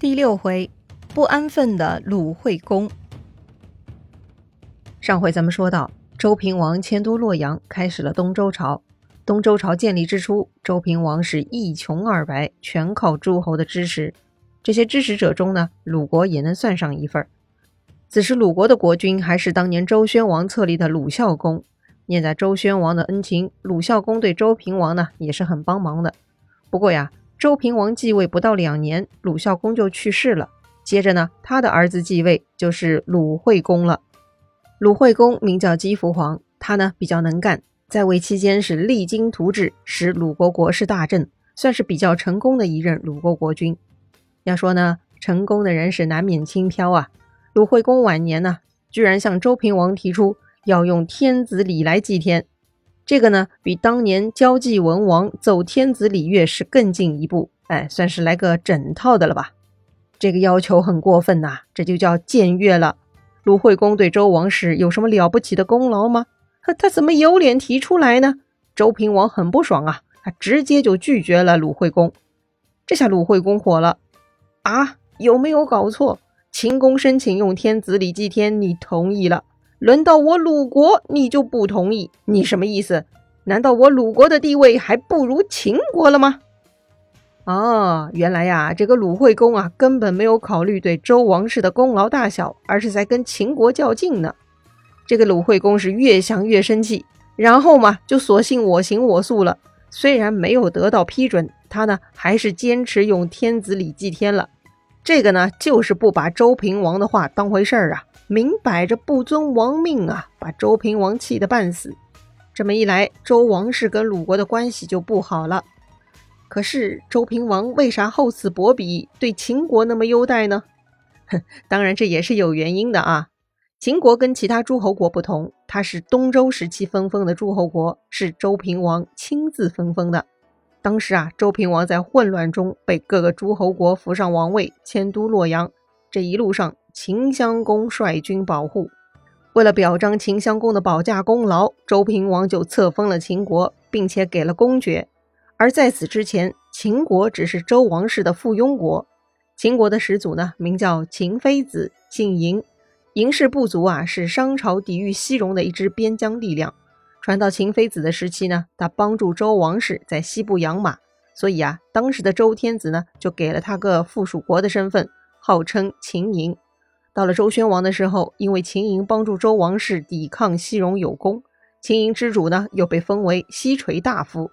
第六回，不安分的鲁惠公。上回咱们说到，周平王迁都洛阳，开始了东周朝。东周朝建立之初，周平王是一穷二白，全靠诸侯的支持。这些支持者中呢，鲁国也能算上一份儿。此时鲁国的国君还是当年周宣王册立的鲁孝公。念在周宣王的恩情，鲁孝公对周平王呢也是很帮忙的。不过呀。周平王继位不到两年，鲁孝公就去世了。接着呢，他的儿子继位，就是鲁惠公了。鲁惠公名叫姬福皇，他呢比较能干，在位期间是励精图治，使鲁国国势大振，算是比较成功的一任鲁国国君。要说呢，成功的人是难免轻飘啊。鲁惠公晚年呢，居然向周平王提出要用天子礼来祭天。这个呢，比当年交际文王奏天子礼乐是更进一步，哎，算是来个整套的了吧？这个要求很过分呐，这就叫僭越了。鲁惠公对周王室有什么了不起的功劳吗？他怎么有脸提出来呢？周平王很不爽啊，他直接就拒绝了鲁惠公。这下鲁惠公火了啊！有没有搞错？秦公申请用天子礼祭天，你同意了？轮到我鲁国，你就不同意？你什么意思？难道我鲁国的地位还不如秦国了吗？哦，原来呀，这个鲁惠公啊，根本没有考虑对周王室的功劳大小，而是在跟秦国较劲呢。这个鲁惠公是越想越生气，然后嘛，就索性我行我素了。虽然没有得到批准，他呢还是坚持用天子礼祭天了。这个呢，就是不把周平王的话当回事儿啊。明摆着不遵王命啊，把周平王气得半死。这么一来，周王室跟鲁国的关系就不好了。可是周平王为啥厚此薄彼，对秦国那么优待呢？哼，当然这也是有原因的啊。秦国跟其他诸侯国不同，它是东周时期分封的诸侯国，是周平王亲自分封的。当时啊，周平王在混乱中被各个诸侯国扶上王位，迁都洛阳。这一路上，秦襄公率军保护。为了表彰秦襄公的保驾功劳，周平王就册封了秦国，并且给了公爵。而在此之前，秦国只是周王室的附庸国。秦国的始祖呢，名叫秦非子，姓嬴。嬴氏部族啊，是商朝抵御西戎的一支边疆力量。传到秦非子的时期呢，他帮助周王室在西部养马，所以啊，当时的周天子呢，就给了他个附属国的身份。号称秦嬴，到了周宣王的时候，因为秦嬴帮助周王室抵抗西戎有功，秦嬴之主呢又被封为西垂大夫。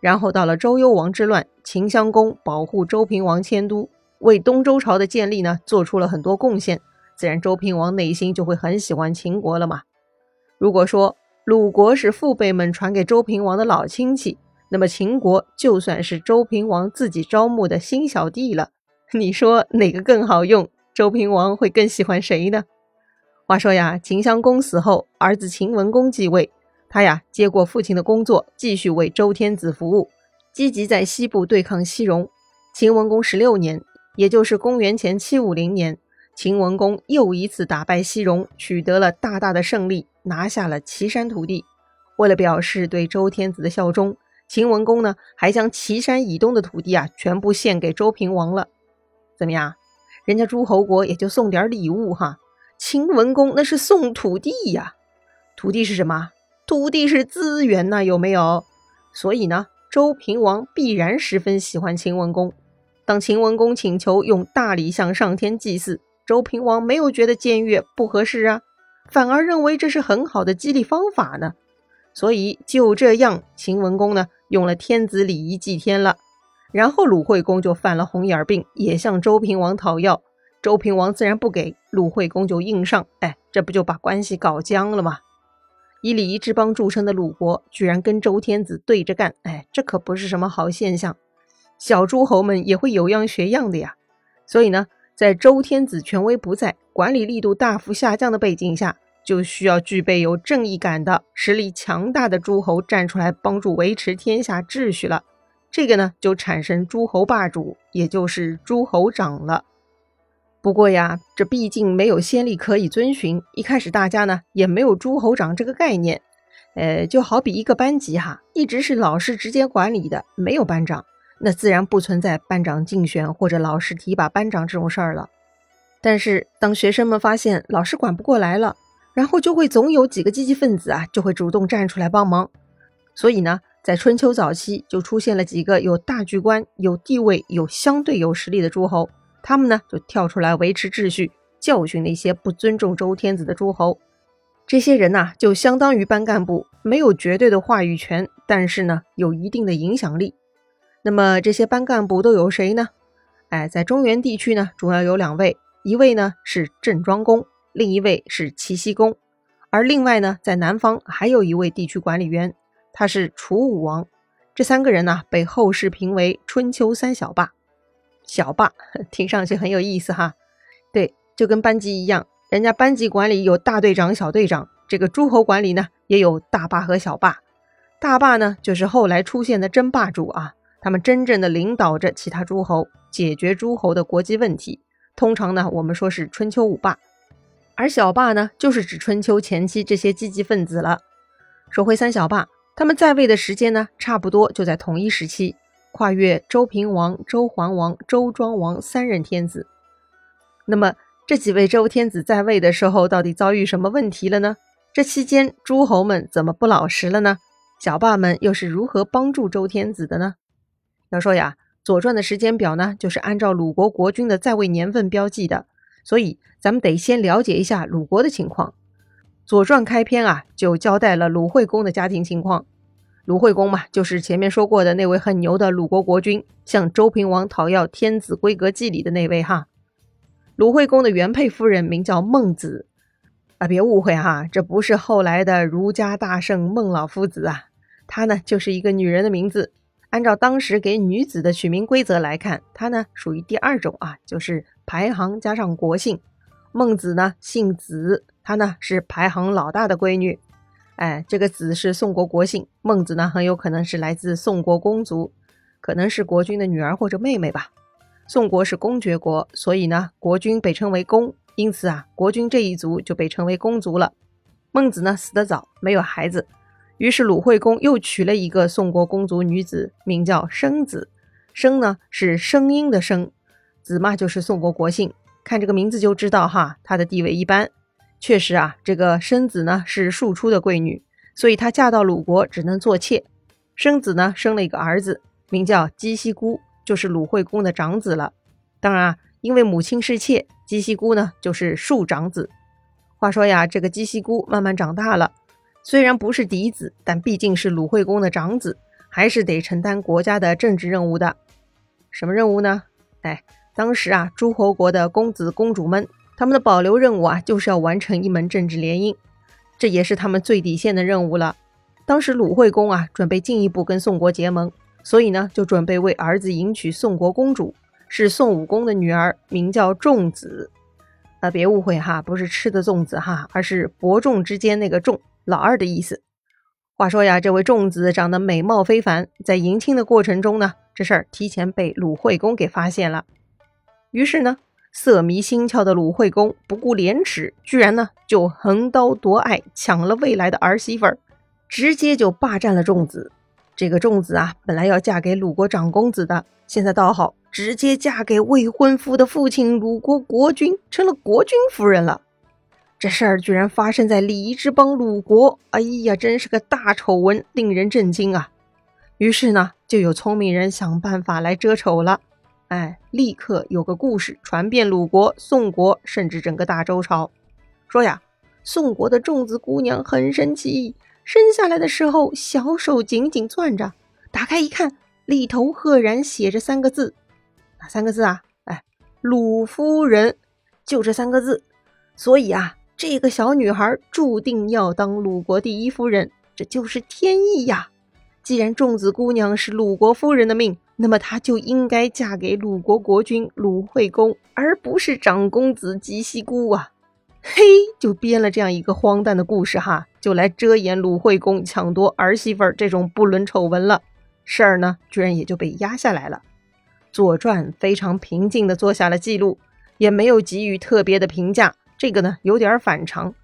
然后到了周幽王之乱，秦襄公保护周平王迁都，为东周朝的建立呢做出了很多贡献，自然周平王内心就会很喜欢秦国了嘛。如果说鲁国是父辈们传给周平王的老亲戚，那么秦国就算是周平王自己招募的新小弟了。你说哪个更好用？周平王会更喜欢谁呢？话说呀，秦襄公死后，儿子秦文公继位，他呀接过父亲的工作，继续为周天子服务，积极在西部对抗西戎。秦文公十六年，也就是公元前七五零年，秦文公又一次打败西戎，取得了大大的胜利，拿下了岐山土地。为了表示对周天子的效忠，秦文公呢还将岐山以东的土地啊全部献给周平王了。怎么样？人家诸侯国也就送点礼物哈。秦文公那是送土地呀，土地是什么？土地是资源呐，有没有？所以呢，周平王必然十分喜欢秦文公。当秦文公请求用大礼向上天祭祀，周平王没有觉得僭越不合适啊，反而认为这是很好的激励方法呢。所以就这样，秦文公呢用了天子礼仪祭天了。然后鲁惠公就犯了红眼病，也向周平王讨要。周平王自然不给，鲁惠公就硬上。哎，这不就把关系搞僵了吗？以礼仪之邦著称的鲁国，居然跟周天子对着干，哎，这可不是什么好现象。小诸侯们也会有样学样的呀。所以呢，在周天子权威不在、管理力度大幅下降的背景下，就需要具备有正义感的实力强大的诸侯站出来帮助维持天下秩序了。这个呢，就产生诸侯霸主，也就是诸侯长了。不过呀，这毕竟没有先例可以遵循，一开始大家呢也没有诸侯长这个概念。呃，就好比一个班级哈，一直是老师直接管理的，没有班长，那自然不存在班长竞选或者老师提拔班长这种事儿了。但是当学生们发现老师管不过来了，然后就会总有几个积极分子啊，就会主动站出来帮忙。所以呢，在春秋早期就出现了几个有大局观、有地位、有相对有实力的诸侯，他们呢就跳出来维持秩序，教训那些不尊重周天子的诸侯。这些人呐，就相当于班干部，没有绝对的话语权，但是呢，有一定的影响力。那么这些班干部都有谁呢？哎，在中原地区呢，主要有两位，一位呢是郑庄公，另一位是齐僖公。而另外呢，在南方还有一位地区管理员，他是楚武王。这三个人呢，被后世评为春秋三小霸。小霸 听上去很有意思哈，对，就跟班级一样。人家班级管理有大队长、小队长，这个诸侯管理呢也有大霸和小霸。大霸呢就是后来出现的真霸主啊，他们真正的领导着其他诸侯，解决诸侯的国际问题。通常呢我们说是春秋五霸，而小霸呢就是指春秋前期这些积极分子了。说回三小霸，他们在位的时间呢差不多就在同一时期，跨越周平王、周桓王、周庄王三任天子。那么。这几位周天子在位的时候，到底遭遇什么问题了呢？这期间诸侯们怎么不老实了呢？小霸们又是如何帮助周天子的呢？要说呀，《左传》的时间表呢，就是按照鲁国国君的在位年份标记的，所以咱们得先了解一下鲁国的情况。《左传》开篇啊，就交代了鲁惠公的家庭情况。鲁惠公嘛，就是前面说过的那位很牛的鲁国国君，向周平王讨要天子规格祭礼的那位哈。鲁惠公的原配夫人名叫孟子，啊，别误会哈，这不是后来的儒家大圣孟老夫子啊，她呢就是一个女人的名字。按照当时给女子的取名规则来看，她呢属于第二种啊，就是排行加上国姓。孟子呢姓子，她呢是排行老大的闺女。哎，这个子是宋国国姓，孟子呢很有可能是来自宋国公族，可能是国君的女儿或者妹妹吧。宋国是公爵国，所以呢，国君被称为公，因此啊，国君这一族就被称为公族了。孟子呢死得早，没有孩子，于是鲁惠公又娶了一个宋国公族女子，名叫生子。生呢是声音的声，子嘛就是宋国国姓。看这个名字就知道哈，她的地位一般。确实啊，这个生子呢是庶出的贵女，所以她嫁到鲁国只能做妾。生子呢生了一个儿子，名叫姬奚姑。就是鲁惠公的长子了。当然啊，因为母亲是妾，姬奚姑呢就是庶长子。话说呀，这个姬奚姑慢慢长大了，虽然不是嫡子，但毕竟是鲁惠公的长子，还是得承担国家的政治任务的。什么任务呢？哎，当时啊，诸侯国的公子公主们，他们的保留任务啊，就是要完成一门政治联姻，这也是他们最底线的任务了。当时鲁惠公啊，准备进一步跟宋国结盟。所以呢，就准备为儿子迎娶宋国公主，是宋武公的女儿，名叫仲子。啊，别误会哈，不是吃的粽子哈，而是伯仲之间那个仲，老二的意思。话说呀，这位仲子长得美貌非凡，在迎亲的过程中呢，这事儿提前被鲁惠公给发现了。于是呢，色迷心窍的鲁惠公不顾廉耻，居然呢就横刀夺爱，抢了未来的儿媳妇儿，直接就霸占了仲子。这个仲子啊，本来要嫁给鲁国长公子的，现在倒好，直接嫁给未婚夫的父亲鲁国国君，成了国君夫人了。这事儿居然发生在礼仪之邦鲁国，哎呀，真是个大丑闻，令人震惊啊！于是呢，就有聪明人想办法来遮丑了。哎，立刻有个故事传遍鲁国、宋国，甚至整个大周朝，说呀，宋国的仲子姑娘很神奇。生下来的时候，小手紧紧攥着，打开一看，里头赫然写着三个字，哪三个字啊？哎，鲁夫人，就这三个字。所以啊，这个小女孩注定要当鲁国第一夫人，这就是天意呀。既然仲子姑娘是鲁国夫人的命，那么她就应该嫁给鲁国国君鲁惠公，而不是长公子姬西姑啊。嘿，就编了这样一个荒诞的故事哈，就来遮掩鲁惠公抢夺儿媳妇儿这种不伦丑闻了。事儿呢，居然也就被压下来了。《左传》非常平静地做下了记录，也没有给予特别的评价。这个呢，有点反常，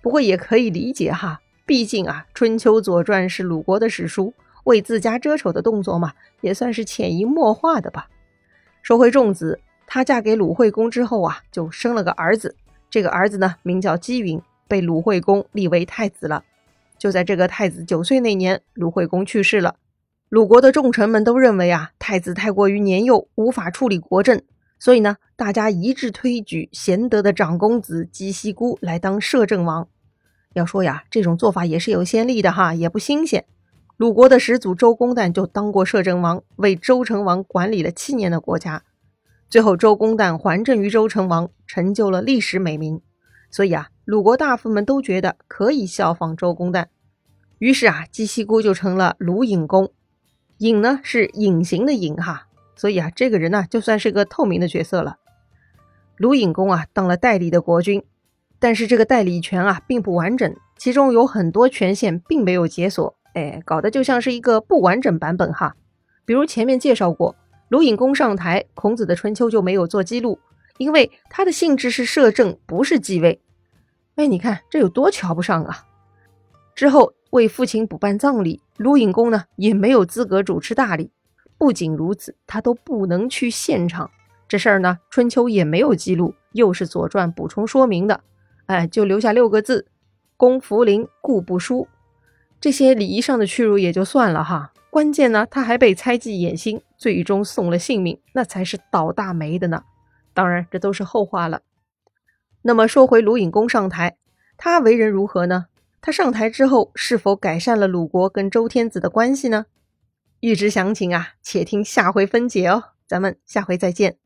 不过也可以理解哈。毕竟啊，《春秋左传》是鲁国的史书，为自家遮丑的动作嘛，也算是潜移默化的吧。说回仲子，她嫁给鲁惠公之后啊，就生了个儿子。这个儿子呢，名叫姬云，被鲁惠公立为太子了。就在这个太子九岁那年，鲁惠公去世了。鲁国的重臣们都认为啊，太子太过于年幼，无法处理国政，所以呢，大家一致推举贤德的长公子姬西姑来当摄政王。要说呀，这种做法也是有先例的哈，也不新鲜。鲁国的始祖周公旦就当过摄政王，为周成王管理了七年的国家。最后，周公旦还政于周成王，成就了历史美名。所以啊，鲁国大夫们都觉得可以效仿周公旦，于是啊，季西姑就成了鲁隐公。隐呢是隐形的隐哈，所以啊，这个人呢就算是个透明的角色了。鲁隐公啊当了代理的国君，但是这个代理权啊并不完整，其中有很多权限并没有解锁，哎，搞得就像是一个不完整版本哈。比如前面介绍过，鲁隐公上台，孔子的春秋就没有做记录。因为他的性质是摄政，不是继位。哎，你看这有多瞧不上啊！之后为父亲补办葬礼，鲁隐公呢也没有资格主持大礼。不仅如此，他都不能去现场。这事儿呢，春秋也没有记录，又是左传补充说明的。哎，就留下六个字：公弗临，故不书。这些礼仪上的屈辱也就算了哈，关键呢，他还被猜忌眼心，最终送了性命，那才是倒大霉的呢。当然，这都是后话了。那么说回鲁隐公上台，他为人如何呢？他上台之后是否改善了鲁国跟周天子的关系呢？欲知详情啊，且听下回分解哦。咱们下回再见。